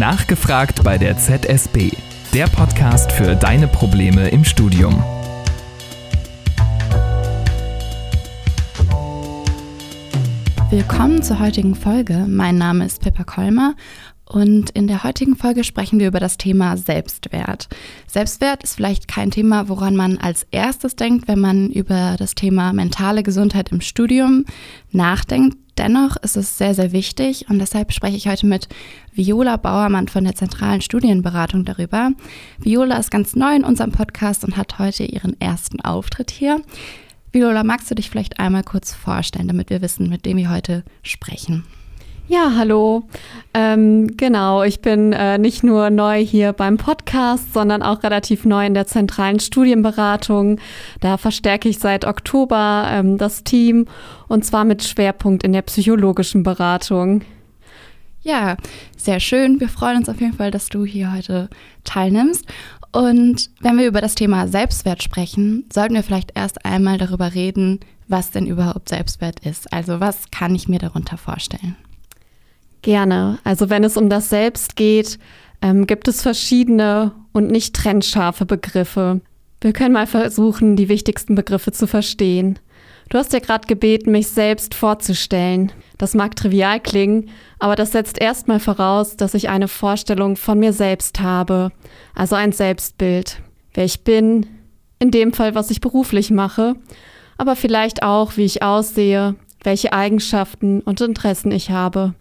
Nachgefragt bei der ZSB. Der Podcast für deine Probleme im Studium. Willkommen zur heutigen Folge. Mein Name ist Pippa Kolmer und in der heutigen Folge sprechen wir über das Thema Selbstwert. Selbstwert ist vielleicht kein Thema, woran man als erstes denkt, wenn man über das Thema mentale Gesundheit im Studium nachdenkt. Dennoch ist es sehr, sehr wichtig und deshalb spreche ich heute mit Viola Bauermann von der Zentralen Studienberatung darüber. Viola ist ganz neu in unserem Podcast und hat heute ihren ersten Auftritt hier. Viola, magst du dich vielleicht einmal kurz vorstellen, damit wir wissen, mit dem wir heute sprechen? Ja, hallo. Ähm, genau, ich bin äh, nicht nur neu hier beim Podcast, sondern auch relativ neu in der zentralen Studienberatung. Da verstärke ich seit Oktober ähm, das Team und zwar mit Schwerpunkt in der psychologischen Beratung. Ja, sehr schön. Wir freuen uns auf jeden Fall, dass du hier heute teilnimmst. Und wenn wir über das Thema Selbstwert sprechen, sollten wir vielleicht erst einmal darüber reden, was denn überhaupt Selbstwert ist. Also was kann ich mir darunter vorstellen? Gerne. Also wenn es um das Selbst geht, ähm, gibt es verschiedene und nicht trennscharfe Begriffe. Wir können mal versuchen, die wichtigsten Begriffe zu verstehen. Du hast ja gerade gebeten, mich selbst vorzustellen. Das mag trivial klingen, aber das setzt erstmal voraus, dass ich eine Vorstellung von mir selbst habe, also ein Selbstbild, wer ich bin, in dem Fall, was ich beruflich mache, aber vielleicht auch, wie ich aussehe, welche Eigenschaften und Interessen ich habe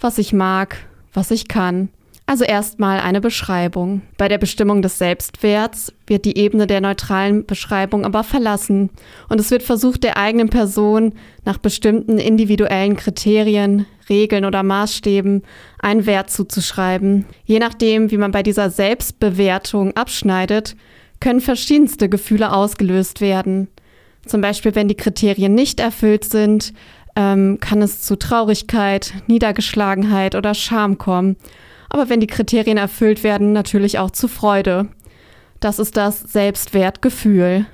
was ich mag, was ich kann. Also erstmal eine Beschreibung. Bei der Bestimmung des Selbstwerts wird die Ebene der neutralen Beschreibung aber verlassen und es wird versucht, der eigenen Person nach bestimmten individuellen Kriterien, Regeln oder Maßstäben einen Wert zuzuschreiben. Je nachdem, wie man bei dieser Selbstbewertung abschneidet, können verschiedenste Gefühle ausgelöst werden. Zum Beispiel, wenn die Kriterien nicht erfüllt sind, ähm, kann es zu Traurigkeit, Niedergeschlagenheit oder Scham kommen. Aber wenn die Kriterien erfüllt werden, natürlich auch zu Freude. Das ist das Selbstwertgefühl.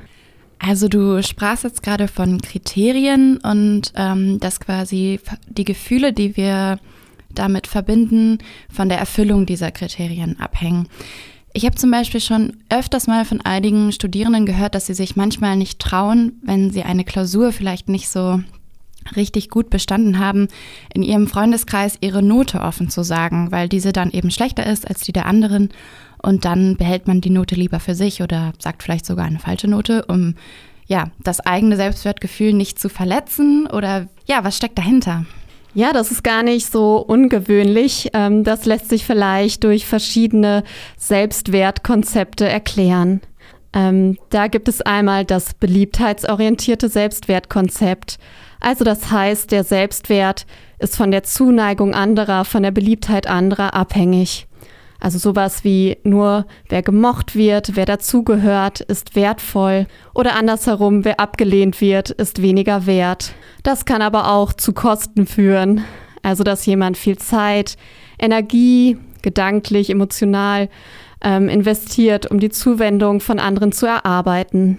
Also du sprachst jetzt gerade von Kriterien und ähm, dass quasi die Gefühle, die wir damit verbinden, von der Erfüllung dieser Kriterien abhängen. Ich habe zum Beispiel schon öfters mal von einigen Studierenden gehört, dass sie sich manchmal nicht trauen, wenn sie eine Klausur vielleicht nicht so richtig gut bestanden haben, in ihrem Freundeskreis ihre Note offen zu sagen, weil diese dann eben schlechter ist als die der anderen. Und dann behält man die Note lieber für sich oder sagt vielleicht sogar eine falsche Note, um ja, das eigene Selbstwertgefühl nicht zu verletzen. Oder ja, was steckt dahinter? Ja, das ist gar nicht so ungewöhnlich. Ähm, das lässt sich vielleicht durch verschiedene Selbstwertkonzepte erklären. Ähm, da gibt es einmal das beliebtheitsorientierte Selbstwertkonzept. Also das heißt, der Selbstwert ist von der Zuneigung anderer, von der Beliebtheit anderer abhängig. Also sowas wie nur wer gemocht wird, wer dazugehört, ist wertvoll oder andersherum, wer abgelehnt wird, ist weniger wert. Das kann aber auch zu Kosten führen. Also dass jemand viel Zeit, Energie, gedanklich, emotional ähm, investiert, um die Zuwendung von anderen zu erarbeiten.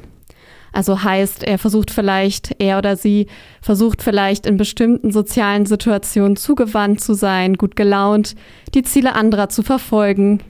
Also heißt, er versucht vielleicht, er oder sie versucht vielleicht in bestimmten sozialen Situationen zugewandt zu sein, gut gelaunt, die Ziele anderer zu verfolgen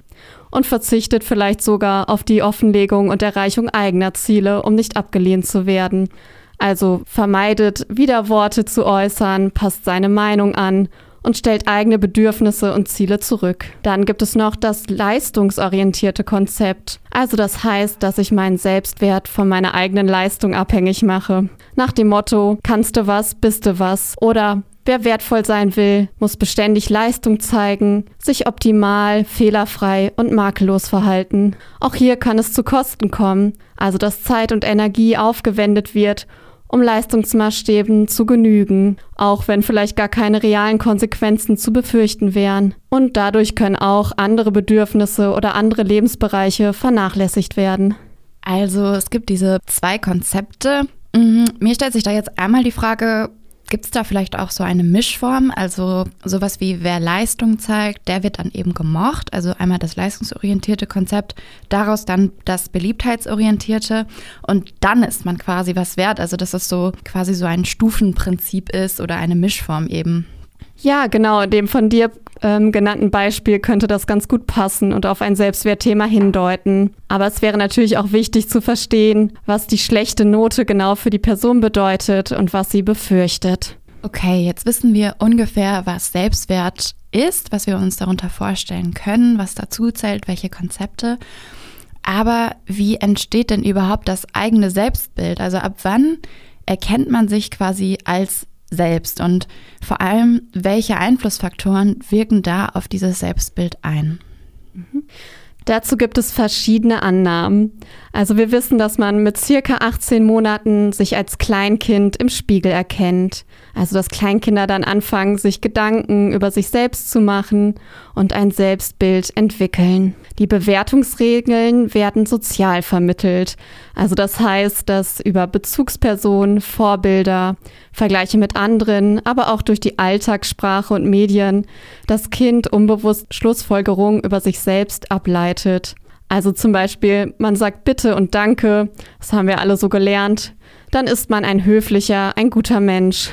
und verzichtet vielleicht sogar auf die Offenlegung und Erreichung eigener Ziele, um nicht abgelehnt zu werden. Also vermeidet, Widerworte zu äußern, passt seine Meinung an und stellt eigene Bedürfnisse und Ziele zurück. Dann gibt es noch das leistungsorientierte Konzept. Also das heißt, dass ich meinen Selbstwert von meiner eigenen Leistung abhängig mache. Nach dem Motto, kannst du was, bist du was. Oder Wer wertvoll sein will, muss beständig Leistung zeigen, sich optimal, fehlerfrei und makellos verhalten. Auch hier kann es zu Kosten kommen, also dass Zeit und Energie aufgewendet wird, um Leistungsmaßstäben zu genügen, auch wenn vielleicht gar keine realen Konsequenzen zu befürchten wären. Und dadurch können auch andere Bedürfnisse oder andere Lebensbereiche vernachlässigt werden. Also es gibt diese zwei Konzepte. Mhm. Mir stellt sich da jetzt einmal die Frage, Gibt es da vielleicht auch so eine Mischform? Also sowas wie wer Leistung zeigt, der wird dann eben gemocht. Also einmal das leistungsorientierte Konzept, daraus dann das beliebtheitsorientierte und dann ist man quasi was wert. Also dass es so quasi so ein Stufenprinzip ist oder eine Mischform eben. Ja, genau. Dem von dir ähm, genannten Beispiel könnte das ganz gut passen und auf ein Selbstwertthema hindeuten. Aber es wäre natürlich auch wichtig zu verstehen, was die schlechte Note genau für die Person bedeutet und was sie befürchtet. Okay, jetzt wissen wir ungefähr, was Selbstwert ist, was wir uns darunter vorstellen können, was dazu zählt, welche Konzepte. Aber wie entsteht denn überhaupt das eigene Selbstbild? Also ab wann erkennt man sich quasi als selbst und vor allem, welche Einflussfaktoren wirken da auf dieses Selbstbild ein? Mhm. Dazu gibt es verschiedene Annahmen. Also wir wissen, dass man mit circa 18 Monaten sich als Kleinkind im Spiegel erkennt. Also dass Kleinkinder dann anfangen, sich Gedanken über sich selbst zu machen und ein Selbstbild entwickeln. Die Bewertungsregeln werden sozial vermittelt. Also das heißt, dass über Bezugspersonen, Vorbilder, Vergleiche mit anderen, aber auch durch die Alltagssprache und Medien das Kind unbewusst Schlussfolgerungen über sich selbst ableitet. Also zum Beispiel, man sagt Bitte und Danke, das haben wir alle so gelernt, dann ist man ein höflicher, ein guter Mensch.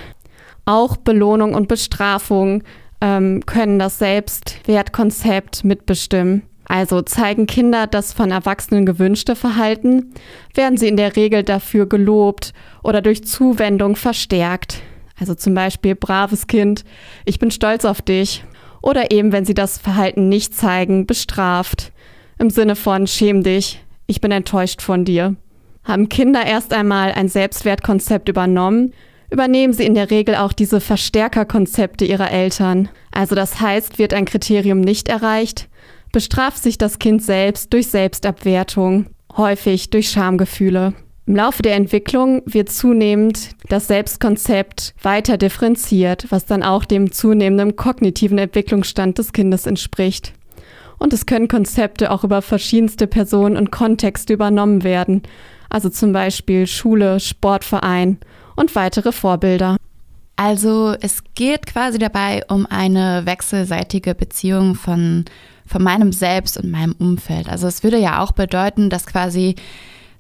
Auch Belohnung und Bestrafung ähm, können das Selbstwertkonzept mitbestimmen. Also zeigen Kinder das von Erwachsenen gewünschte Verhalten, werden sie in der Regel dafür gelobt oder durch Zuwendung verstärkt. Also zum Beispiel braves Kind, ich bin stolz auf dich. Oder eben, wenn sie das Verhalten nicht zeigen, bestraft. Im Sinne von schäm dich, ich bin enttäuscht von dir. Haben Kinder erst einmal ein Selbstwertkonzept übernommen, übernehmen sie in der Regel auch diese Verstärkerkonzepte ihrer Eltern. Also das heißt, wird ein Kriterium nicht erreicht, bestraft sich das Kind selbst durch Selbstabwertung, häufig durch Schamgefühle. Im Laufe der Entwicklung wird zunehmend das Selbstkonzept weiter differenziert, was dann auch dem zunehmenden kognitiven Entwicklungsstand des Kindes entspricht. Und es können Konzepte auch über verschiedenste Personen und Kontexte übernommen werden, also zum Beispiel Schule, Sportverein und weitere Vorbilder. Also es geht quasi dabei um eine wechselseitige Beziehung von von meinem Selbst und meinem Umfeld. Also es würde ja auch bedeuten, dass quasi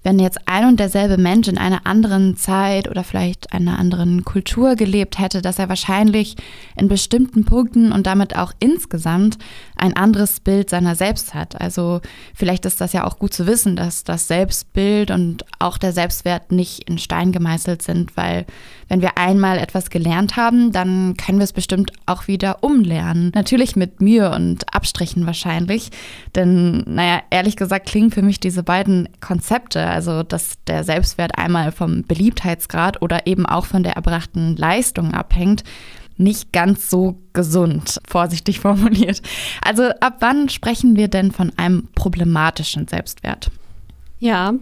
wenn jetzt ein und derselbe Mensch in einer anderen Zeit oder vielleicht einer anderen Kultur gelebt hätte, dass er wahrscheinlich in bestimmten Punkten und damit auch insgesamt ein anderes Bild seiner selbst hat. Also vielleicht ist das ja auch gut zu wissen, dass das Selbstbild und auch der Selbstwert nicht in Stein gemeißelt sind, weil wenn wir einmal etwas gelernt haben, dann können wir es bestimmt auch wieder umlernen. Natürlich mit Mühe und Abstrichen wahrscheinlich, denn naja, ehrlich gesagt klingen für mich diese beiden Konzepte also dass der Selbstwert einmal vom Beliebtheitsgrad oder eben auch von der erbrachten Leistung abhängt, nicht ganz so gesund, vorsichtig formuliert. Also ab wann sprechen wir denn von einem problematischen Selbstwert? Ja,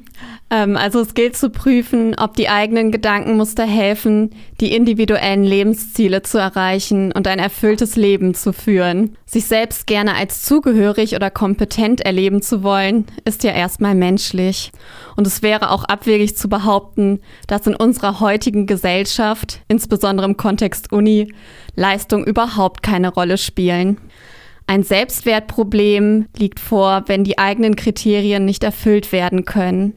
ähm, also es gilt zu prüfen, ob die eigenen Gedankenmuster helfen, die individuellen Lebensziele zu erreichen und ein erfülltes Leben zu führen. Sich selbst gerne als zugehörig oder kompetent erleben zu wollen, ist ja erstmal menschlich. Und es wäre auch abwegig zu behaupten, dass in unserer heutigen Gesellschaft, insbesondere im Kontext Uni, Leistung überhaupt keine Rolle spielen. Ein Selbstwertproblem liegt vor, wenn die eigenen Kriterien nicht erfüllt werden können.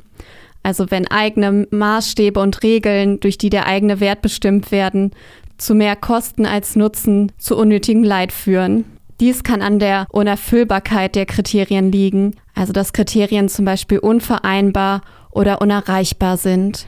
Also wenn eigene Maßstäbe und Regeln, durch die der eigene Wert bestimmt werden, zu mehr Kosten als Nutzen, zu unnötigem Leid führen. Dies kann an der Unerfüllbarkeit der Kriterien liegen, also dass Kriterien zum Beispiel unvereinbar oder unerreichbar sind.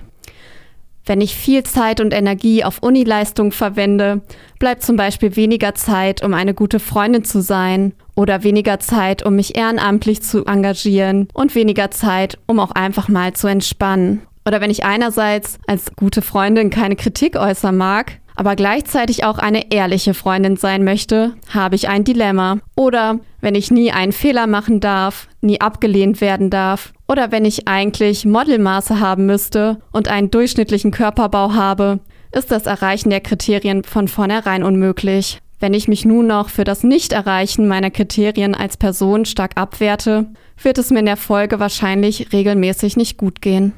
Wenn ich viel Zeit und Energie auf Unileistung verwende, bleibt zum Beispiel weniger Zeit, um eine gute Freundin zu sein oder weniger Zeit, um mich ehrenamtlich zu engagieren und weniger Zeit, um auch einfach mal zu entspannen. Oder wenn ich einerseits als gute Freundin keine Kritik äußern mag, aber gleichzeitig auch eine ehrliche Freundin sein möchte, habe ich ein Dilemma. Oder wenn ich nie einen Fehler machen darf, nie abgelehnt werden darf. Oder wenn ich eigentlich Modelmaße haben müsste und einen durchschnittlichen Körperbau habe, ist das Erreichen der Kriterien von vornherein unmöglich. Wenn ich mich nun noch für das Nicht-Erreichen meiner Kriterien als Person stark abwerte, wird es mir in der Folge wahrscheinlich regelmäßig nicht gut gehen.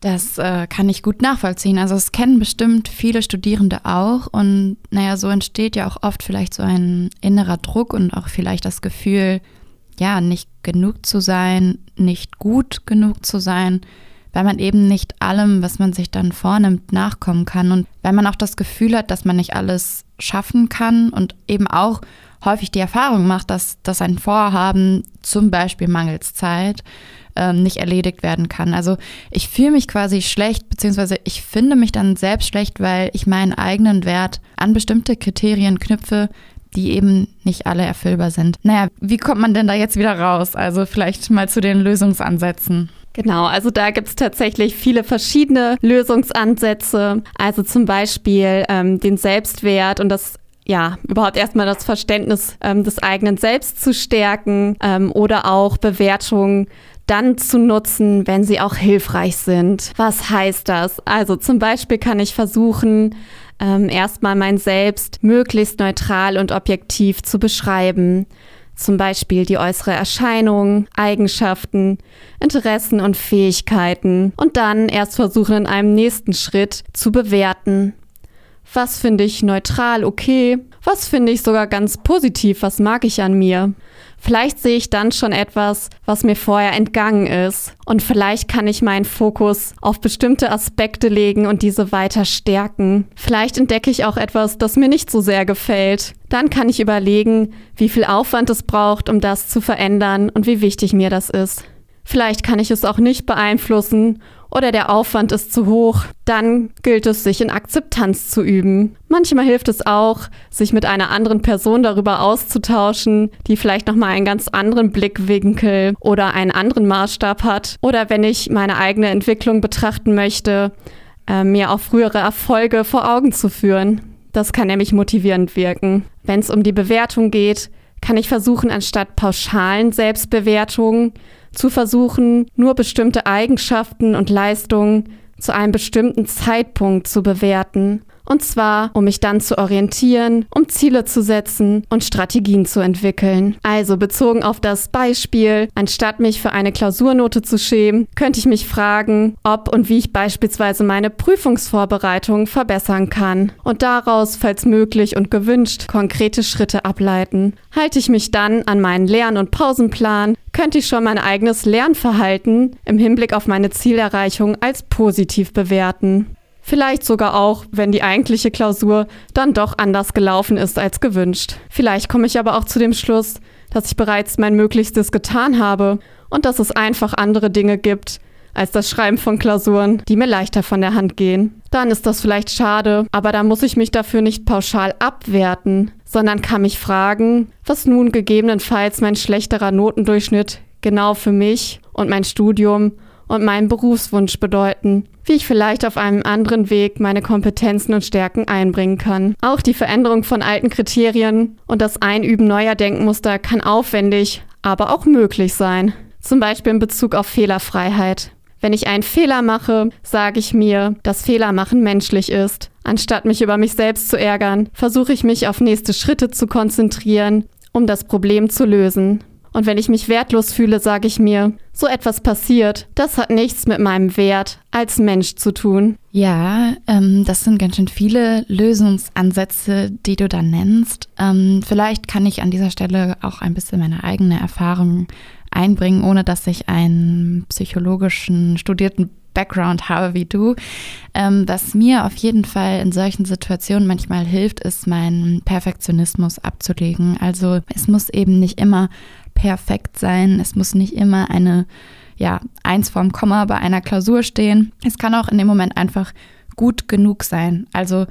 Das äh, kann ich gut nachvollziehen. Also es kennen bestimmt viele Studierende auch. Und naja, so entsteht ja auch oft vielleicht so ein innerer Druck und auch vielleicht das Gefühl, ja, nicht genug zu sein, nicht gut genug zu sein, weil man eben nicht allem, was man sich dann vornimmt, nachkommen kann und weil man auch das Gefühl hat, dass man nicht alles schaffen kann und eben auch häufig die Erfahrung macht, dass, dass ein Vorhaben zum Beispiel mangels Zeit ähm, nicht erledigt werden kann. Also ich fühle mich quasi schlecht, beziehungsweise ich finde mich dann selbst schlecht, weil ich meinen eigenen Wert an bestimmte Kriterien knüpfe, die eben nicht alle erfüllbar sind. Naja, wie kommt man denn da jetzt wieder raus? Also vielleicht mal zu den Lösungsansätzen. Genau, also da gibt es tatsächlich viele verschiedene Lösungsansätze. Also zum Beispiel ähm, den Selbstwert und das ja, überhaupt erstmal das Verständnis ähm, des eigenen Selbst zu stärken ähm, oder auch Bewertungen dann zu nutzen, wenn sie auch hilfreich sind. Was heißt das? Also zum Beispiel kann ich versuchen, ähm, erstmal mein Selbst möglichst neutral und objektiv zu beschreiben. Zum Beispiel die äußere Erscheinung, Eigenschaften, Interessen und Fähigkeiten. Und dann erst versuchen in einem nächsten Schritt zu bewerten. Was finde ich neutral okay? Was finde ich sogar ganz positiv? Was mag ich an mir? Vielleicht sehe ich dann schon etwas, was mir vorher entgangen ist. Und vielleicht kann ich meinen Fokus auf bestimmte Aspekte legen und diese weiter stärken. Vielleicht entdecke ich auch etwas, das mir nicht so sehr gefällt. Dann kann ich überlegen, wie viel Aufwand es braucht, um das zu verändern und wie wichtig mir das ist. Vielleicht kann ich es auch nicht beeinflussen oder der Aufwand ist zu hoch, dann gilt es, sich in Akzeptanz zu üben. Manchmal hilft es auch, sich mit einer anderen Person darüber auszutauschen, die vielleicht nochmal einen ganz anderen Blickwinkel oder einen anderen Maßstab hat. Oder wenn ich meine eigene Entwicklung betrachten möchte, äh, mir auch frühere Erfolge vor Augen zu führen. Das kann nämlich motivierend wirken. Wenn es um die Bewertung geht, kann ich versuchen, anstatt pauschalen Selbstbewertungen zu versuchen, nur bestimmte Eigenschaften und Leistungen zu einem bestimmten Zeitpunkt zu bewerten und zwar, um mich dann zu orientieren, um Ziele zu setzen und Strategien zu entwickeln. Also bezogen auf das Beispiel, anstatt mich für eine Klausurnote zu schämen, könnte ich mich fragen, ob und wie ich beispielsweise meine Prüfungsvorbereitung verbessern kann. Und daraus, falls möglich und gewünscht, konkrete Schritte ableiten. Halte ich mich dann an meinen Lern- und Pausenplan, könnte ich schon mein eigenes Lernverhalten im Hinblick auf meine Zielerreichung als positiv bewerten. Vielleicht sogar auch, wenn die eigentliche Klausur dann doch anders gelaufen ist als gewünscht. Vielleicht komme ich aber auch zu dem Schluss, dass ich bereits mein Möglichstes getan habe und dass es einfach andere Dinge gibt als das Schreiben von Klausuren, die mir leichter von der Hand gehen. Dann ist das vielleicht schade, aber da muss ich mich dafür nicht pauschal abwerten, sondern kann mich fragen, was nun gegebenenfalls mein schlechterer Notendurchschnitt genau für mich und mein Studium und meinen Berufswunsch bedeuten, wie ich vielleicht auf einem anderen Weg meine Kompetenzen und Stärken einbringen kann. Auch die Veränderung von alten Kriterien und das Einüben neuer Denkmuster kann aufwendig, aber auch möglich sein. Zum Beispiel in Bezug auf Fehlerfreiheit. Wenn ich einen Fehler mache, sage ich mir, dass Fehler machen menschlich ist. Anstatt mich über mich selbst zu ärgern, versuche ich mich auf nächste Schritte zu konzentrieren, um das Problem zu lösen. Und wenn ich mich wertlos fühle, sage ich mir, so etwas passiert, das hat nichts mit meinem Wert als Mensch zu tun. Ja, ähm, das sind ganz schön viele Lösungsansätze, die du da nennst. Ähm, vielleicht kann ich an dieser Stelle auch ein bisschen meine eigene Erfahrung einbringen, ohne dass ich einen psychologischen studierten Background habe wie du. Ähm, was mir auf jeden Fall in solchen Situationen manchmal hilft, ist meinen Perfektionismus abzulegen. Also es muss eben nicht immer perfekt sein. Es muss nicht immer eine, ja, eins vorm Komma bei einer Klausur stehen. Es kann auch in dem Moment einfach gut genug sein. Also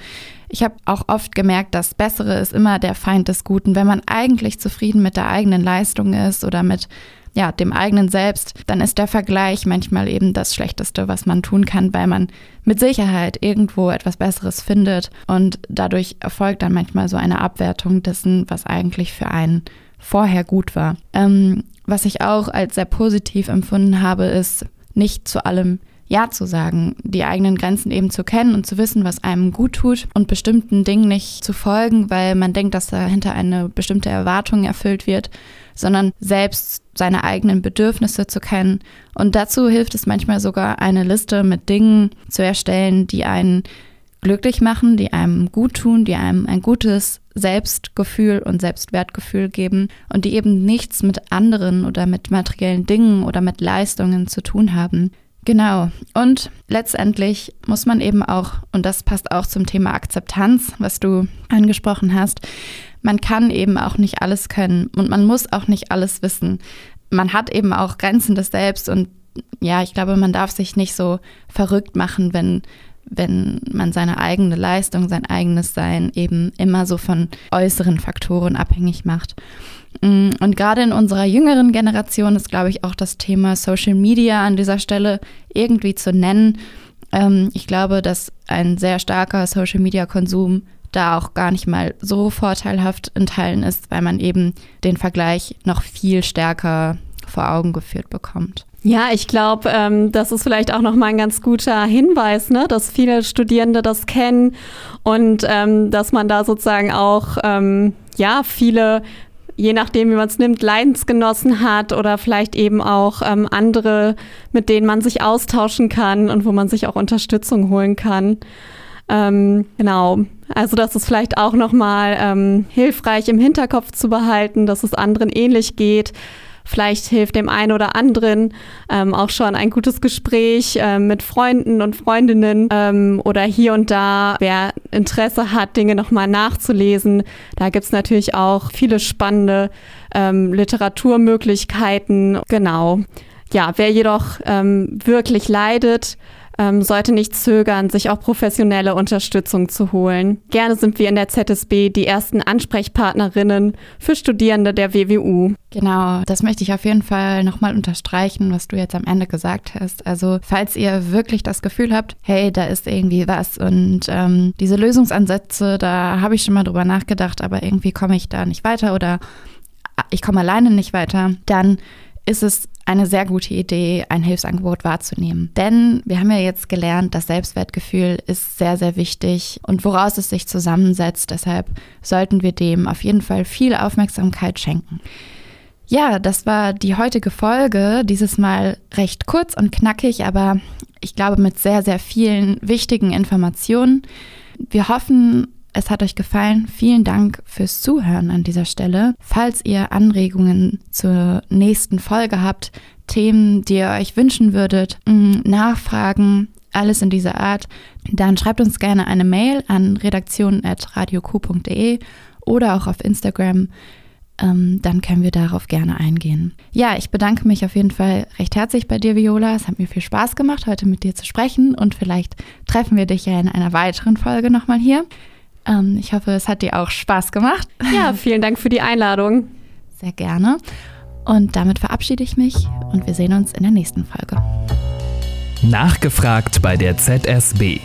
ich habe auch oft gemerkt, das Bessere ist immer der Feind des Guten. Wenn man eigentlich zufrieden mit der eigenen Leistung ist oder mit ja, dem eigenen Selbst, dann ist der Vergleich manchmal eben das Schlechteste, was man tun kann, weil man mit Sicherheit irgendwo etwas Besseres findet und dadurch erfolgt dann manchmal so eine Abwertung dessen, was eigentlich für einen vorher gut war. Ähm, was ich auch als sehr positiv empfunden habe, ist nicht zu allem ja zu sagen, die eigenen Grenzen eben zu kennen und zu wissen, was einem gut tut und bestimmten Dingen nicht zu folgen, weil man denkt, dass dahinter eine bestimmte Erwartung erfüllt wird, sondern selbst seine eigenen Bedürfnisse zu kennen. Und dazu hilft es manchmal sogar, eine Liste mit Dingen zu erstellen, die einen glücklich machen, die einem gut tun, die einem ein gutes Selbstgefühl und Selbstwertgefühl geben und die eben nichts mit anderen oder mit materiellen Dingen oder mit Leistungen zu tun haben. Genau. Und letztendlich muss man eben auch, und das passt auch zum Thema Akzeptanz, was du angesprochen hast, man kann eben auch nicht alles können und man muss auch nicht alles wissen. Man hat eben auch Grenzen des Selbst und ja, ich glaube, man darf sich nicht so verrückt machen, wenn, wenn man seine eigene Leistung, sein eigenes Sein eben immer so von äußeren Faktoren abhängig macht. Mm, und gerade in unserer jüngeren Generation ist, glaube ich, auch das Thema Social Media an dieser Stelle irgendwie zu nennen. Ähm, ich glaube, dass ein sehr starker Social Media Konsum da auch gar nicht mal so vorteilhaft in Teilen ist, weil man eben den Vergleich noch viel stärker vor Augen geführt bekommt. Ja, ich glaube, ähm, das ist vielleicht auch nochmal ein ganz guter Hinweis, ne, dass viele Studierende das kennen und ähm, dass man da sozusagen auch ähm, ja viele je nachdem, wie man es nimmt, Leidensgenossen hat oder vielleicht eben auch ähm, andere, mit denen man sich austauschen kann und wo man sich auch Unterstützung holen kann. Ähm, genau. Also das ist vielleicht auch nochmal ähm, hilfreich im Hinterkopf zu behalten, dass es anderen ähnlich geht Vielleicht hilft dem einen oder anderen ähm, auch schon ein gutes Gespräch ähm, mit Freunden und Freundinnen ähm, oder hier und da, wer Interesse hat, Dinge nochmal nachzulesen. Da gibt es natürlich auch viele spannende ähm, Literaturmöglichkeiten. Genau. Ja, wer jedoch ähm, wirklich leidet, ähm, sollte nicht zögern, sich auch professionelle Unterstützung zu holen. Gerne sind wir in der ZSB die ersten Ansprechpartnerinnen für Studierende der WWU. Genau, das möchte ich auf jeden Fall nochmal unterstreichen, was du jetzt am Ende gesagt hast. Also falls ihr wirklich das Gefühl habt, hey, da ist irgendwie was und ähm, diese Lösungsansätze, da habe ich schon mal drüber nachgedacht, aber irgendwie komme ich da nicht weiter oder ich komme alleine nicht weiter, dann ist es eine sehr gute Idee, ein Hilfsangebot wahrzunehmen. Denn wir haben ja jetzt gelernt, das Selbstwertgefühl ist sehr, sehr wichtig und woraus es sich zusammensetzt. Deshalb sollten wir dem auf jeden Fall viel Aufmerksamkeit schenken. Ja, das war die heutige Folge. Dieses Mal recht kurz und knackig, aber ich glaube mit sehr, sehr vielen wichtigen Informationen. Wir hoffen, es hat euch gefallen. Vielen Dank fürs Zuhören an dieser Stelle. Falls ihr Anregungen zur nächsten Folge habt, Themen, die ihr euch wünschen würdet, mm, Nachfragen, alles in dieser Art, dann schreibt uns gerne eine Mail an redaktion.radioq.de oder auch auf Instagram. Ähm, dann können wir darauf gerne eingehen. Ja, ich bedanke mich auf jeden Fall recht herzlich bei dir, Viola. Es hat mir viel Spaß gemacht, heute mit dir zu sprechen und vielleicht treffen wir dich ja in einer weiteren Folge nochmal hier. Ähm, ich hoffe, es hat dir auch Spaß gemacht. Ja, vielen Dank für die Einladung. Sehr gerne. Und damit verabschiede ich mich und wir sehen uns in der nächsten Folge. Nachgefragt bei der ZSB.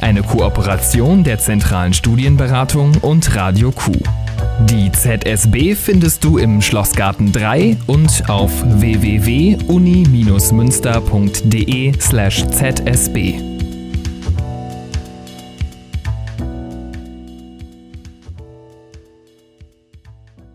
Eine Kooperation der Zentralen Studienberatung und Radio Q. Die ZSB findest du im Schlossgarten 3 und auf www.uni-münster.de/zsb.